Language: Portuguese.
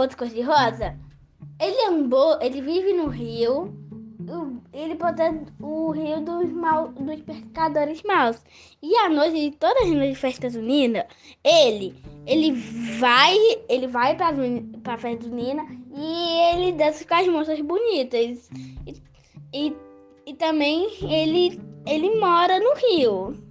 boto cor-de-rosa? Ele é um andou, ele vive no rio. Ele protege o rio dos, mal, dos pescadores maus. E à noite, de todas as noites de Nina, ele, ele vai, ele vai pra, para festa unida e ele dança com as moças bonitas. E, e, e também ele, ele mora no rio.